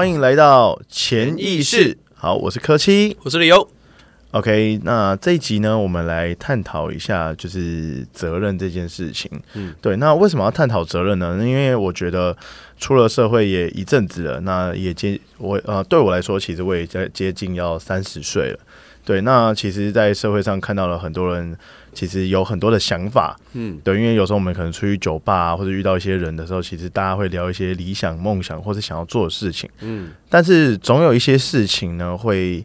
欢迎来到潜意识。好，我是柯七，我是李优。OK，那这一集呢，我们来探讨一下就是责任这件事情。嗯，对。那为什么要探讨责任呢？因为我觉得出了社会也一阵子了，那也接我呃，对我来说，其实我也在接近要三十岁了。对，那其实，在社会上看到了很多人，其实有很多的想法。嗯，对，因为有时候我们可能出去酒吧或者遇到一些人的时候，其实大家会聊一些理想、梦想或者想要做的事情。嗯，但是总有一些事情呢会。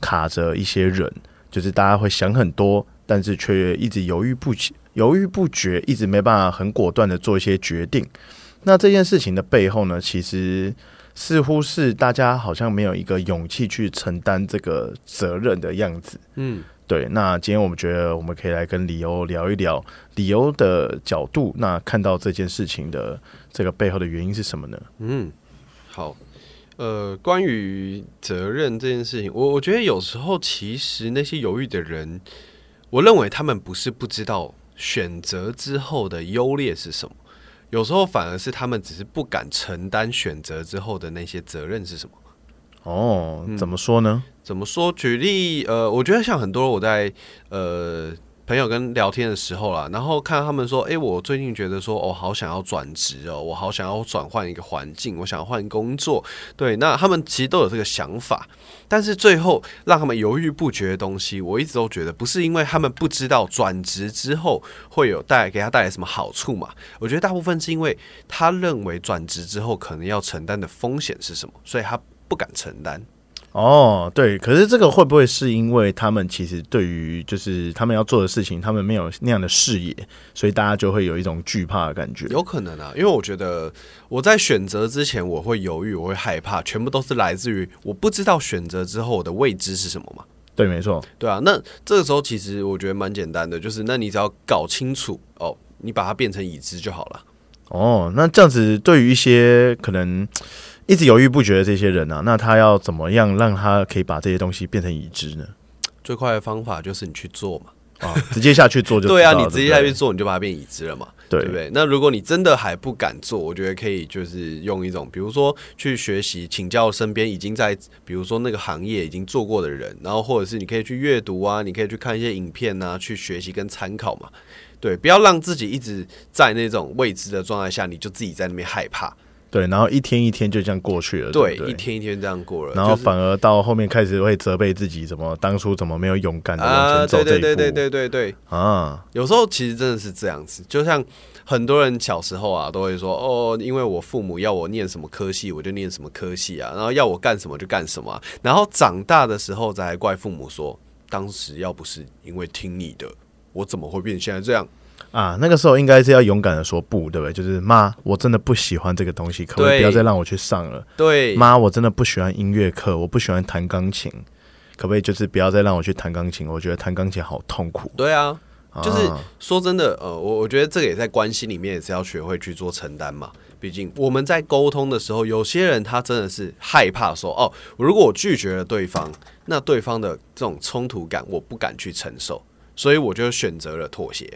卡着一些人，就是大家会想很多，但是却一直犹豫不决，犹豫不决，一直没办法很果断的做一些决定。那这件事情的背后呢，其实似乎是大家好像没有一个勇气去承担这个责任的样子。嗯，对。那今天我们觉得我们可以来跟理由聊一聊理由的角度，那看到这件事情的这个背后的原因是什么呢？嗯，好。呃，关于责任这件事情，我我觉得有时候其实那些犹豫的人，我认为他们不是不知道选择之后的优劣是什么，有时候反而是他们只是不敢承担选择之后的那些责任是什么。哦，怎么说呢？怎么说？举例，呃，我觉得像很多我在呃。朋友跟聊天的时候啦，然后看到他们说：“哎，我最近觉得说，哦，好想要转职哦，我好想要转换一个环境，我想要换工作。”对，那他们其实都有这个想法，但是最后让他们犹豫不决的东西，我一直都觉得不是因为他们不知道转职之后会有带给他带来什么好处嘛？我觉得大部分是因为他认为转职之后可能要承担的风险是什么，所以他不敢承担。哦，对，可是这个会不会是因为他们其实对于就是他们要做的事情，他们没有那样的视野，所以大家就会有一种惧怕的感觉？有可能啊，因为我觉得我在选择之前我会犹豫，我会害怕，全部都是来自于我不知道选择之后我的未知是什么嘛？对，没错，对啊。那这个时候其实我觉得蛮简单的，就是那你只要搞清楚哦，你把它变成已知就好了。哦，那这样子对于一些可能。一直犹豫不决的这些人啊，那他要怎么样让他可以把这些东西变成已知呢？最快的方法就是你去做嘛，啊，直接下去做就 对啊，你直接下去做，你就把它变已知了嘛，对不对？那如果你真的还不敢做，我觉得可以就是用一种，比如说去学习，请教身边已经在，比如说那个行业已经做过的人，然后或者是你可以去阅读啊，你可以去看一些影片啊，去学习跟参考嘛，对，不要让自己一直在那种未知的状态下，你就自己在那边害怕。对，然后一天一天就这样过去了。对，一天一天这样过了，然后反而到后面开始会责备自己，怎么当初怎么没有勇敢的往前走这一步？对对对对对啊！有时候其实真的是这样子，就像很多人小时候啊，都会说哦，因为我父母要我念什么科系，我就念什么科系啊，然后要我干什么就干什么，然后长大的时候才怪父母说，当时要不是因为听你的，我怎么会变现在这样？啊，那个时候应该是要勇敢的说不，对不对？就是妈，我真的不喜欢这个东西，可不可以不要再让我去上了？对，妈，我真的不喜欢音乐课，我不喜欢弹钢琴，可不可以就是不要再让我去弹钢琴？我觉得弹钢琴好痛苦。对啊，就是说真的，呃，我我觉得这个也在关系里面也是要学会去做承担嘛。毕竟我们在沟通的时候，有些人他真的是害怕说，哦，如果我拒绝了对方，那对方的这种冲突感我不敢去承受，所以我就选择了妥协。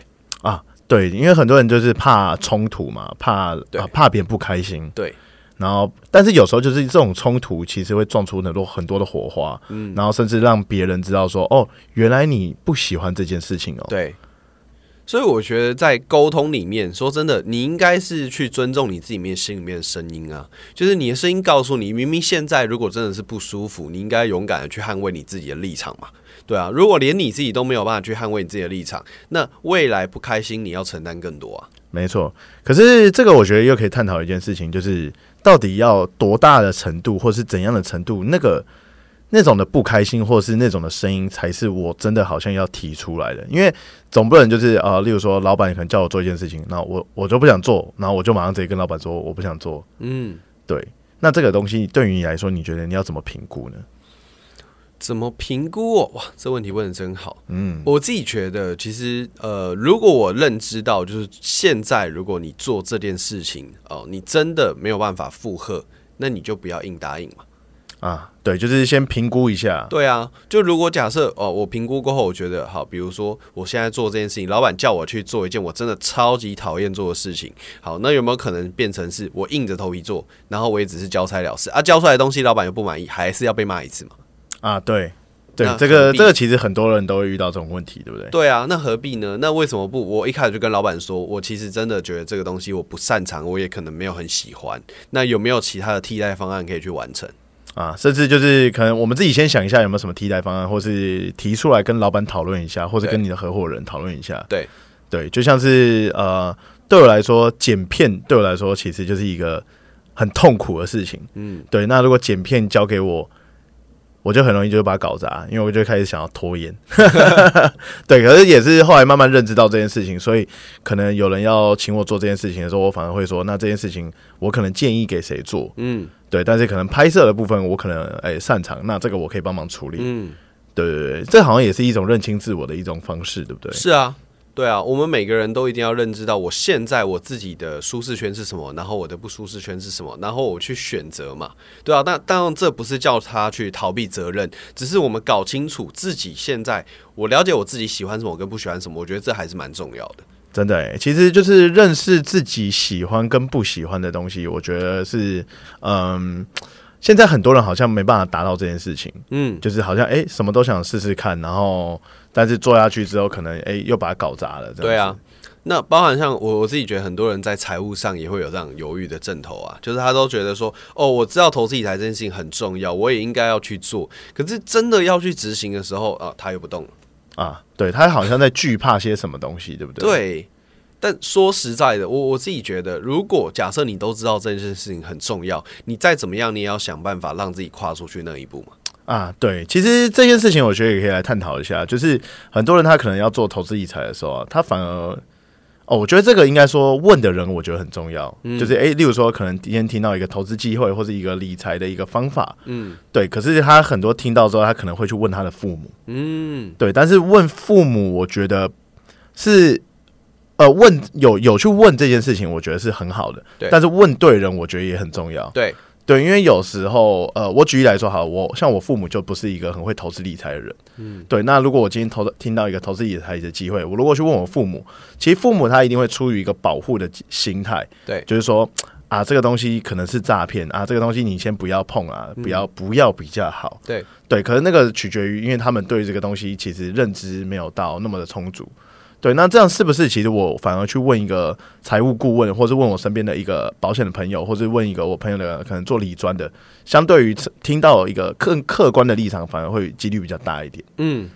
啊，对，因为很多人就是怕冲突嘛，怕怕别人不开心。对，然后但是有时候就是这种冲突，其实会撞出很多很多的火花，嗯，然后甚至让别人知道说，哦，原来你不喜欢这件事情哦。对，所以我觉得在沟通里面，说真的，你应该是去尊重你自己面心里面的声音啊，就是你的声音告诉你，明明现在如果真的是不舒服，你应该勇敢的去捍卫你自己的立场嘛。对啊，如果连你自己都没有办法去捍卫你自己的立场，那未来不开心，你要承担更多啊。没错，可是这个我觉得又可以探讨一件事情，就是到底要多大的程度，或是怎样的程度，那个那种的不开心，或是那种的声音，才是我真的好像要提出来的。因为总不能就是呃，例如说老板可能叫我做一件事情，那我我就不想做，然后我就马上直接跟老板说我不想做。嗯，对。那这个东西对于你来说，你觉得你要怎么评估呢？怎么评估哦？哇，这问题问的真好。嗯，我自己觉得，其实呃，如果我认知到，就是现在如果你做这件事情哦，你真的没有办法负荷，那你就不要硬答应嘛。啊，对，就是先评估一下。对啊，就如果假设哦，我评估过后，我觉得好，比如说我现在做这件事情，老板叫我去做一件我真的超级讨厌做的事情，好，那有没有可能变成是我硬着头皮做，然后我也只是交差了事啊？交出来的东西老板又不满意，还是要被骂一次嘛？啊，对，对，这个这个其实很多人都会遇到这种问题，对不对？对啊，那何必呢？那为什么不？我一开始就跟老板说，我其实真的觉得这个东西我不擅长，我也可能没有很喜欢。那有没有其他的替代方案可以去完成？啊，甚至就是可能我们自己先想一下有没有什么替代方案，或是提出来跟老板讨论一下，或者跟你的合伙人讨论一下。对对，就像是呃，对我来说，剪片对我来说其实就是一个很痛苦的事情。嗯，对，那如果剪片交给我，我就很容易就会把它搞砸，因为我就开始想要拖延。对，可是也是后来慢慢认知到这件事情，所以可能有人要请我做这件事情的时候，我反而会说，那这件事情我可能建议给谁做？嗯对，但是可能拍摄的部分我可能哎、擅长，那这个我可以帮忙处理。嗯，对对对，这好像也是一种认清自我的一种方式，对不对？是啊。对啊，我们每个人都一定要认知到，我现在我自己的舒适圈是什么，然后我的不舒适圈是什么，然后我去选择嘛。对啊，但当然这不是叫他去逃避责任，只是我们搞清楚自己现在，我了解我自己喜欢什么跟不喜欢什么，我觉得这还是蛮重要的。真的哎，其实就是认识自己喜欢跟不喜欢的东西，我觉得是嗯。现在很多人好像没办法达到这件事情，嗯，就是好像哎、什么都想试试看，然后但是做下去之后，可能哎、又把它搞砸了。这样子对啊，，那包含像我我自己觉得很多人在财务上也会有这样犹豫的阵头啊，就是他都觉得说，哦，我知道投资理财这件事情很重要，我也应该要去做，可是真的要去执行的时候啊，他又不动了。啊，对他好像在惧怕些什么东西，对不对？对，但说实在的，我我自己觉得，如果假设你都知道这件事情很重要，你再怎么样，你也要想办法让自己跨出去那一步嘛。啊，对，其实这件事情我觉得也可以来探讨一下，就是很多人他可能要做投资理财的时候啊，他反而哦，我觉得这个应该说问的人，我觉得很重要，就是诶，例如说可能今天听到一个投资机会或者一个理财的一个方法，嗯。对，可是他很多听到之后，他可能会去问他的父母，嗯，对，但是问父母，我觉得是。呃，问有有去问这件事情，我觉得是很好的。对。但是问对人，我觉得也很重要。对，对，因为有时候，呃，我举例来说，好，我像我父母就不是一个很会投资理财的人，嗯，对。那如果我今天投听到一个投资理财的机会，我如果去问我父母，其实父母他一定会出于一个保护的心态，对就是说啊，这个东西可能是诈骗啊，这个东西你先不要碰啊，不要不要比较好，对对。可是那个取决于，因为他们对这个东西其实认知没有到那么的充足。对，那这样是不是其实我反而去问一个财务顾问，或是问我身边的一个保险的朋友，或是问一个我朋友的可能做理专的，相对于听到一个更客观的立场，反而会几率比较大一点。嗯，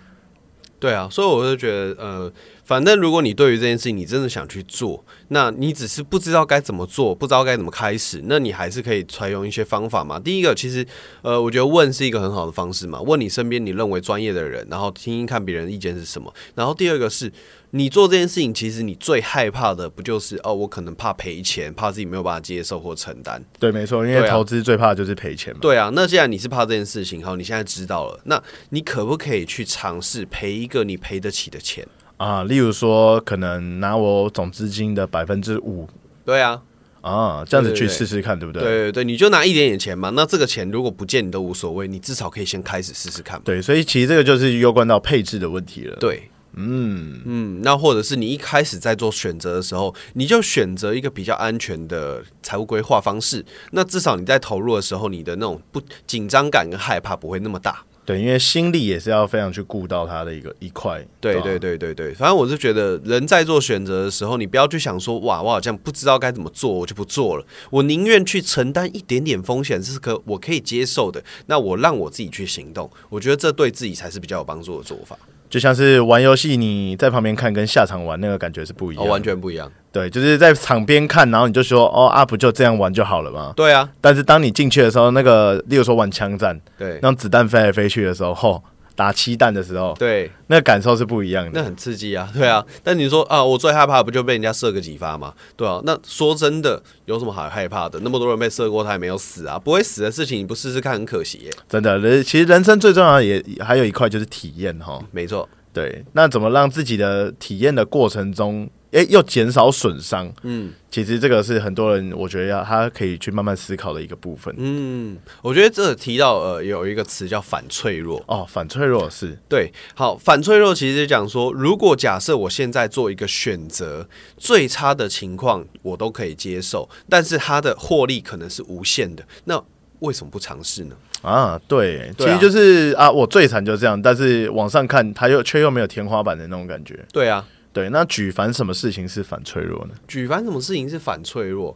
对啊，所以我就觉得，呃，反正如果你对于这件事情你真的想去做，那你只是不知道该怎么做，不知道该怎么开始，那你还是可以采用一些方法嘛。第一个，其实，呃，我觉得问是一个很好的方式嘛，问你身边你认为专业的人，然后听听看别人的意见是什么。然后第二个是。你做这件事情，其实你最害怕的不就是哦，我可能怕赔钱，怕自己没有办法接受或承担。对，没错，因为投资最怕的就是赔钱嘛。对啊，那既然你是怕这件事情，好，你现在知道了，那你可不可以去尝试赔一个你赔得起的钱？啊，例如说，可能拿我总资金的百分之五对啊，啊，这样子去试试看，对不对？对对对，你就拿一点点钱嘛。那这个钱如果不见你都无所谓，你至少可以先开始试试看嘛。对，所以其实这个就是攸关到配置的问题了。对，嗯，嗯，那或者是你一开始在做选择的时候，你就选择一个比较安全的财务规划方式。那至少你在投入的时候，你的那种不紧张感跟害怕不会那么大。对，因为心力也是要非常去顾到它的一个一块。对对对对对，反正我是觉得人在做选择的时候，你不要去想说哇，我好像不知道该怎么做，我就不做了。我宁愿去承担一点点风险，这是可我可以接受的。那我让我自己去行动，我觉得这对自己才是比较有帮助的做法。就像是玩游戏，你在旁边看跟下场玩那个感觉是不一样。完全不一样。对，就是在场边看，然后你就说哦啊，不就这样玩就好了嘛？对啊，但是当你进去的时候，那个例如说玩枪战，对让子弹飞来飞去的时候，吼，打七弹的时候，对，那感受是不一样的。那很刺激啊，对啊。但你说啊，我最害怕不就被人家射个几发吗？对啊。那说真的，有什么好害怕的？那么多人被射过，他也没有死啊，不会死的事情，你不试试看很可惜耶。真的，人其实人生最重要的也还有一块就是体验哈。没错，对，那怎么让自己的体验的过程中诶又减少损伤，嗯，其实这个是很多人我觉得要他可以去慢慢思考的一个部分。嗯，我觉得这提到呃有一个词叫反脆弱哦，反脆弱是对，好，反脆弱其实讲说，如果假设我现在做一个选择，最差的情况我都可以接受，但是它的获利可能是无限的，那为什么不尝试呢？啊，对，其实就是啊，我最惨就这样，但是往上看，它又却又没有天花板的那种感觉。对啊。对，那举凡什么事情是反脆弱呢？举凡什么事情是反脆弱？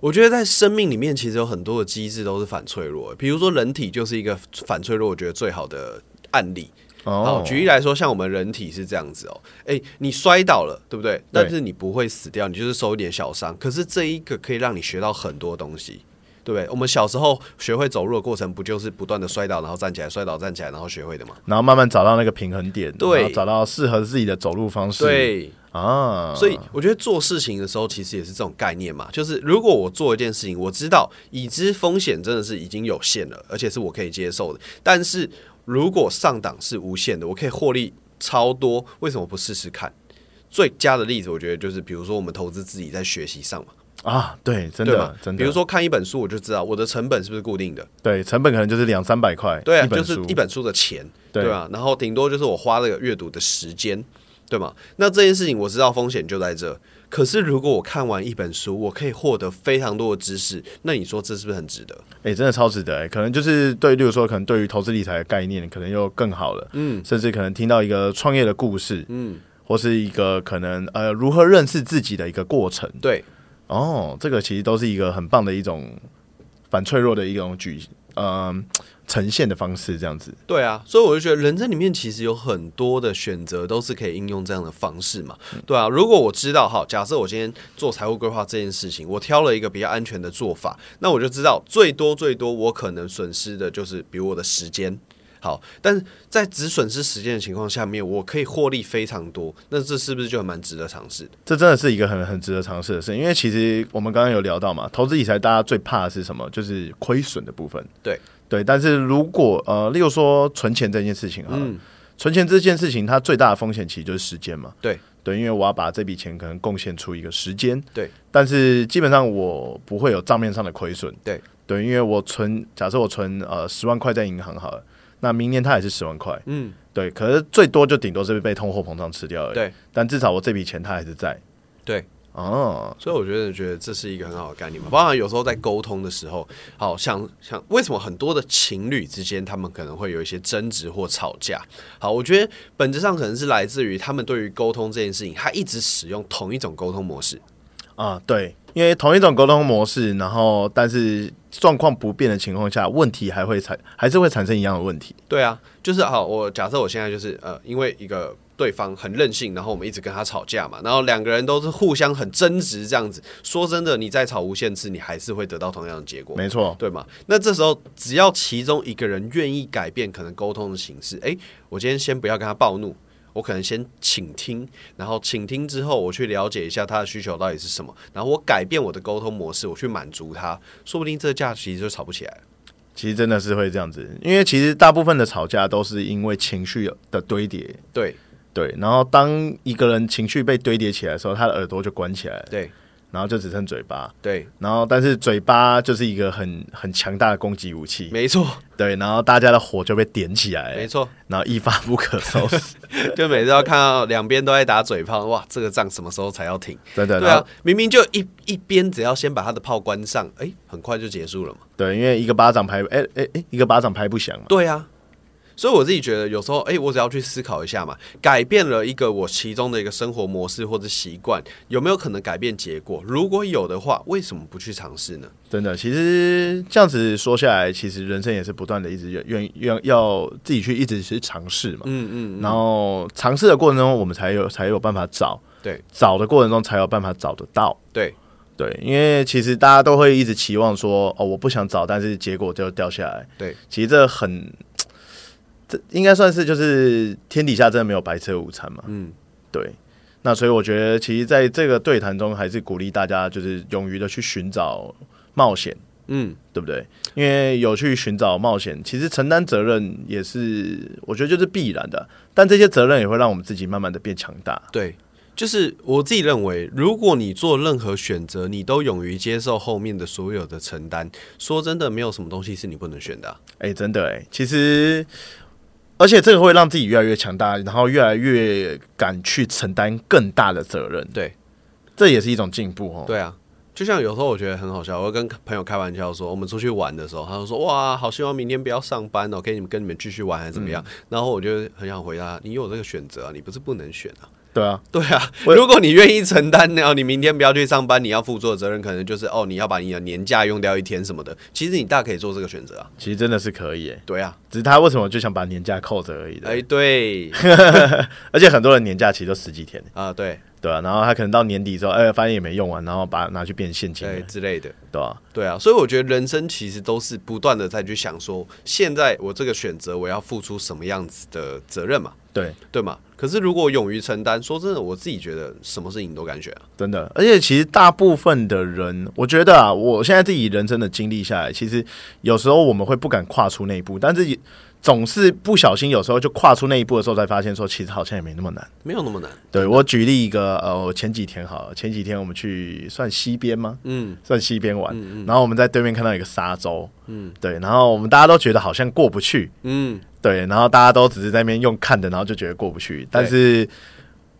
我觉得在生命里面，其实有很多的机制都是反脆弱。比如说，人体就是一个反脆弱，我觉得最好的案例。哦，举例来说，像我们人体是这样子哦，哎，你摔倒了，对不对？但是你不会死掉，你就是受一点小伤。可是这一个可以让你学到很多东西。对不对？我们小时候学会走路的过程，不就是不断的摔倒，然后站起来，摔倒站起来，然后学会的嘛？然后慢慢找到那个平衡点，对，找到适合自己的走路方式。对啊，所以我觉得做事情的时候，其实也是这种概念嘛。就是如果我做一件事情，我知道已知风险真的是已经有限了，而且是我可以接受的。但是如果上档是无限的，我可以获利超多，为什么不试试看？最佳的例子，我觉得就是比如说我们投资自己在学习上嘛。啊，对，真的，真的。比如说看一本书，我就知道我的成本是不是固定的。对，成本可能就是两三百块。对啊，就是一本书的钱，对吧？然后顶多就是我花这个阅读的时间，对吗？那这件事情我知道风险就在这。可是如果我看完一本书，我可以获得非常多的知识，那你说这是不是很值得？哎，真的超值得！哎，可能就是对，例如说，可能对于投资理财的概念，可能又更好了。嗯，甚至可能听到一个创业的故事，嗯，或是一个可能呃如何认识自己的一个过程，对。哦，这个其实都是一个很棒的一种反脆弱的一种举呃呈现的方式，这样子。对啊，所以我就觉得人生里面其实有很多的选择都是可以应用这样的方式嘛。对啊，如果我知道哈，假设我今天做财务规划这件事情，我挑了一个比较安全的做法，那我就知道最多最多我可能损失的就是比如我的时间。好，但是在只损失时间的情况下面，我可以获利非常多，那这是不是就蛮值得尝试的？这真的是一个很很值得尝试的事，因为其实我们刚刚有聊到嘛，投资理财大家最怕的是什么？就是亏损的部分。对对，但是如果呃，例如说存钱这件事情啊，存钱这件事情，它最大的风险其实就是时间嘛。对对，因为我要把这笔钱可能贡献出一个时间。对，但是基本上我不会有账面上的亏损。对对，因为我存，假设我存呃十万块在银行好了。那明年它也是十万块，嗯，对，可是最多就顶多是被通货膨胀吃掉而已，对，但至少我这笔钱它还是在，对，哦，所以我觉得觉得这是一个很好的概念嘛。包含有时候在沟通的时候，好像像为什么很多的情侣之间他们可能会有一些争执或吵架？好，我觉得本质上可能是来自于他们对于沟通这件事情，他一直使用同一种沟通模式啊，对。因为同一种沟通模式，然后但是状况不变的情况下，问题还会产还是会产生一样的问题。对啊，就是好，我假设我现在就是呃，因为一个对方很任性，然后我们一直跟他吵架嘛，然后两个人都是互相很争执这样子。说真的，你再吵无限次，你还是会得到同样的结果，没错，对吗？那这时候只要其中一个人愿意改变可能沟通的形式，诶，我今天先不要跟他暴怒。我可能先倾听，然后倾听之后，我去了解一下他的需求到底是什么，然后我改变我的沟通模式，我去满足他，说不定这个架其实就吵不起来了。其实真的是会这样子，因为其实大部分的吵架都是因为情绪的堆叠。对对，然后当一个人情绪被堆叠起来的时候，他的耳朵就关起来了。对。然后就只剩嘴巴，对，然后但是嘴巴就是一个很很强大的攻击武器，没错，对，然后大家的火就被点起来，没错，然后一发不可收拾，就每次要看到两边都在打嘴炮，哇，这个仗什么时候才要停？真的，对啊，明明就一一边只要先把他的炮关上，哎，很快就结束了嘛，对，因为一个巴掌拍，哎哎哎，一个巴掌拍不响嘛，对啊。所以我自己觉得，有时候，哎，我只要去思考一下嘛，改变了一个我其中的一个生活模式或者习惯，有没有可能改变结果？如果有的话，为什么不去尝试呢？真的，其实这样子说下来，其实人生也是不断的一直愿愿要自己去一直去尝试嘛。嗯嗯。然后尝试的过程中，我们才有才有办法找。对。找的过程中才有办法找得到。对对，因为其实大家都会一直期望说，哦，我不想找，但是结果就掉下来。对。其实这很。这应该算是就是天底下真的没有白吃的午餐嘛？嗯，对。那所以我觉得，其实在这个对谈中，还是鼓励大家就是勇于的去寻找冒险，嗯，对不对？因为有去寻找冒险，其实承担责任也是我觉得就是必然的。但这些责任也会让我们自己慢慢的变强大。对。就是我自己认为，如果你做任何选择，你都勇于接受后面的所有的承担，说真的，没有什么东西是你不能选的啊、哎、真的哎、其实，而且这个会让自己越来越强大，然后越来越敢去承担更大的责任，对这也是一种进步哦。对啊，就像有时候我觉得很好笑，我会跟朋友开玩笑说，我们出去玩的时候，他就说哇，好希望明天不要上班哦，可以你们跟你们继续玩还是怎么样？然后我就很想回答，你有这个选择啊，你不是不能选啊。对啊，对啊，如果你愿意承担，然后你明天不要去上班，你要负责的责任可能就是哦，你要把你的年假用掉一天什么的。其实你大可以做这个选择啊。其实真的是可以哎，对啊，只是他为什么就想把年假扣着而已的。哎，对 而且很多人年假其实都十几天，啊，对对啊，然后他可能到年底之后，哎、发现也没用完，然后把它拿去变现金之类的。对啊，对啊，所以我觉得人生其实都是不断的在去想说，现在我这个选择我要付出什么样子的责任嘛，对，对吗？可是如果勇于承担，说真的，我自己觉得什么事情都敢选啊。真的，而且其实大部分的人，我觉得啊，我现在自己人生的经历下来，其实有时候我们会不敢跨出那一步，但是也总是不小心，有时候就跨出那一步的时候，才发现说，其实好像也没那么难。没有那么难。对我举例一个，呃，我前几天好了，前几天我们去算西边吗？嗯算西边玩，然后我们在对面看到一个沙洲，嗯，对，然后我们大家都觉得好像过不去，嗯，对，然后大家都只是在那边用看的，然后就觉得过不去。但是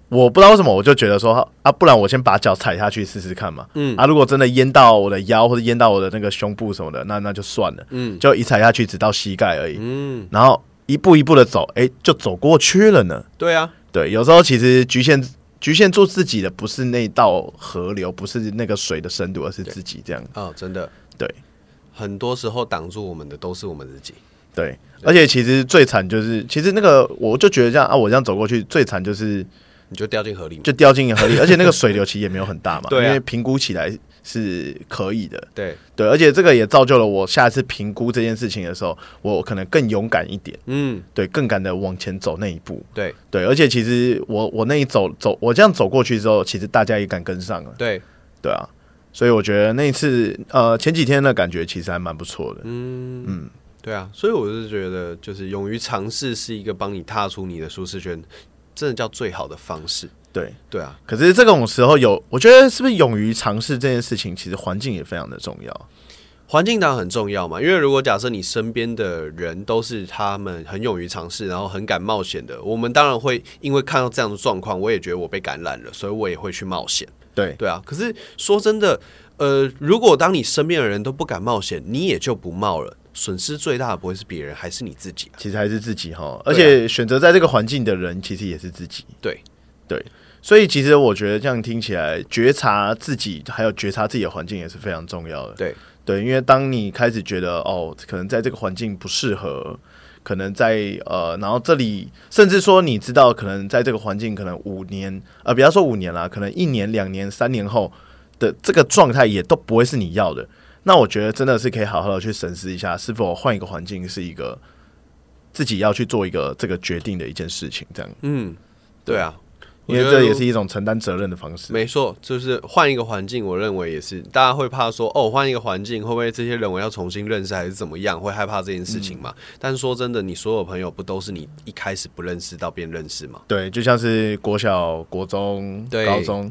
我不知道为什么，我就觉得说啊，不然我先把脚踩下去试试看嘛。嗯啊，如果真的淹到我的腰或者淹到我的那个胸部什么的，那那就算了。嗯就一踩下去只到膝盖而已，嗯，然后一步一步的走，哎、就走过去了呢。对啊，对，有时候其实局限局限住自己的不是那道河流，不是那个水的深度，而是自己这样。哦，真的，对很多时候挡住我们的都是我们自己。对，而且其实最惨就是，其实那个我就觉得这样啊，我这样走过去最惨就是你就掉进河里面。就掉进河里，而且那个水流其实也没有很大嘛，对啊因为评估起来是可以的。对，对，而且这个也造就了我下一次评估这件事情的时候，我可能更勇敢一点，嗯，对，更敢的往前走那一步。对对，而且其实我我那一走走，我这样走过去之后，其实大家也敢跟上了。对，对啊，所以我觉得那一次呃前几天的感觉其实还蛮不错的。嗯嗯，对啊，所以我是觉得，就是勇于尝试是一个帮你踏出你的舒适圈，真的叫最好的方式。对，对啊，可是这种时候有，我觉得是不是勇于尝试这件事情，其实环境也非常的重要。环境当然很重要嘛，因为如果假设你身边的人都是他们很勇于尝试，然后很敢冒险的，我们当然会因为看到这样的状况，我也觉得我被感染了，所以我也会去冒险。对，对啊，可是说真的，呃，如果当你身边的人都不敢冒险，你也就不冒了，损失最大的不会是别人，还是你自己啊。其实还是自己哈，而且选择在这个环境的人，其实也是自己。对对，所以其实我觉得这样听起来，觉察自己还有觉察自己的环境也是非常重要的。对对，因为当你开始觉得哦，可能在这个环境不适合，可能在呃，然后这里甚至说你知道，可能在这个环境，可能五年呃，不要说五年啦，可能一年、两年、三年后的这个状态也都不会是你要的。那我觉得真的是可以好好的去审视一下，是否换一个环境是一个自己要去做一个这个决定的一件事情，这样，嗯，对啊，因为我觉得这也是一种承担责任的方式。没错，就是换一个环境，我认为也是，大家会怕说，哦，换一个环境会不会这些人我要重新认识，还是怎么样，会害怕这件事情嗯嘛？但是说真的，你所有朋友不都是你一开始不认识到变认识吗？对，就像是国小、国中、高中，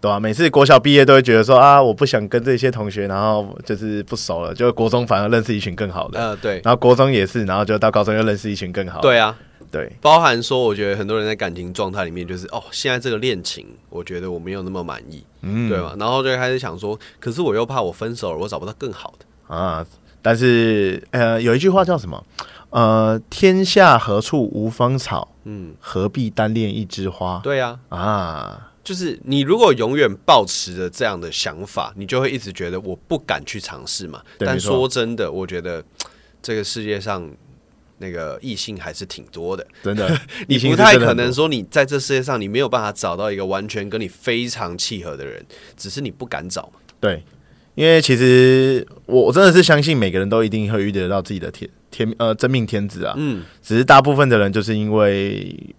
对吧、每次国小毕业都会觉得说啊，我不想跟这些同学，然后就是不熟了，就国中反而认识一群更好的，呃，对，然后国中也是，然后就到高中又认识一群更好的。对啊，对包含说，我觉得很多人在感情状态里面，就是哦，现在这个恋情，我觉得我没有那么满意，嗯对吗？然后就开始想说，可是我又怕我分手了，我找不到更好的。啊，但是呃，有一句话叫什么？呃，天下何处无芳草？嗯，何必单恋一枝花？对啊，啊，就是你如果永远保持着这样的想法，你就会一直觉得我不敢去尝试嘛。但说真的，我觉得这个世界上那个异性还是挺多的，真的，你不太可能说你在这世界上你没有办法找到一个完全跟你非常契合的人，只是你不敢找嘛。对，因为其实我我真的是相信每个人都一定会遇得到自己的天天呃真命天子啊，嗯。只是大部分的人就是因为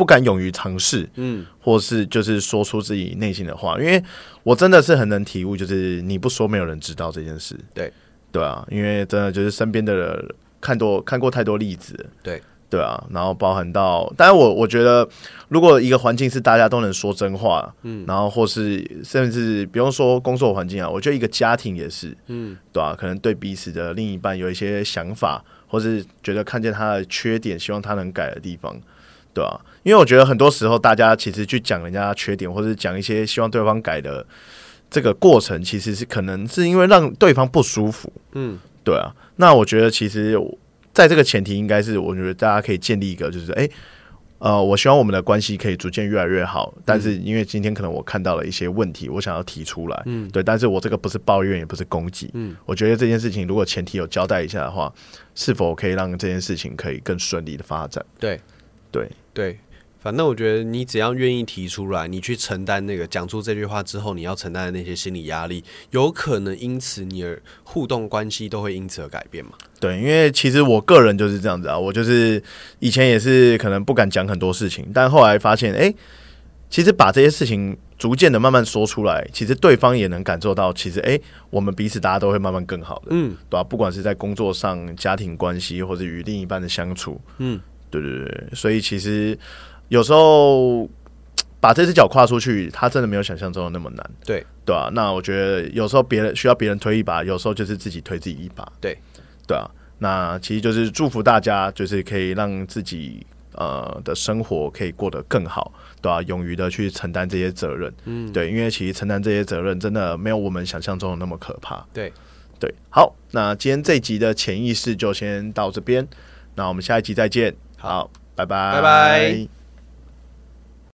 不敢勇于尝试，嗯，或是就是说出自己内心的话。因为我真的是很能体悟，就是你不说，没有人知道这件事。对对啊，因为真的就是身边的人看多看过太多例子。对对啊，然后包含到，当然我我觉得，如果一个环境是大家都能说真话，嗯，然后或是甚至不用说工作环境啊，我觉得一个家庭也是，嗯，对啊，可能对彼此的另一半有一些想法，或是觉得看见他的缺点，希望他能改的地方，对啊，因为我觉得很多时候大家其实去讲人家缺点，或者讲一些希望对方改的这个过程，其实是可能是因为让对方不舒服，嗯，对啊，那我觉得其实。在这个前提，应该是我觉得大家可以建立一个，就是哎，呃，我希望我们的关系可以逐渐越来越好。但是因为今天可能我看到了一些问题，我想要提出来，嗯，对。但是我这个不是抱怨，也不是攻击，嗯，我觉得这件事情如果前提有交代一下的话，是否可以让这件事情可以更顺利的发展？对，对，对。反正我觉得，你只要愿意提出来，你去承担那个讲出这句话之后，你要承担的那些心理压力，有可能因此你的互动关系都会因此而改变嘛？对，因为其实我个人就是这样子啊，我就是以前也是可能不敢讲很多事情，但后来发现，哎，其实把这些事情逐渐的慢慢说出来，其实对方也能感受到，其实哎，我们彼此大家都会慢慢更好的，嗯，对吧？不管是在工作上、家庭关系，或者与另一半的相处，嗯，对对对，所以其实。有时候把这只脚跨出去，他真的没有想象中的那么难。对对啊，那我觉得有时候别人需要别人推一把，有时候就是自己推自己一把。对对啊，那其实就是祝福大家，就是可以让自己呃的生活可以过得更好，对吧？勇于的去承担这些责任。嗯，对，因为其实承担这些责任真的没有我们想象中的那么可怕。对对，好，那今天这集的潜意识就先到这边，那我们下一集再见。好，拜拜，拜拜。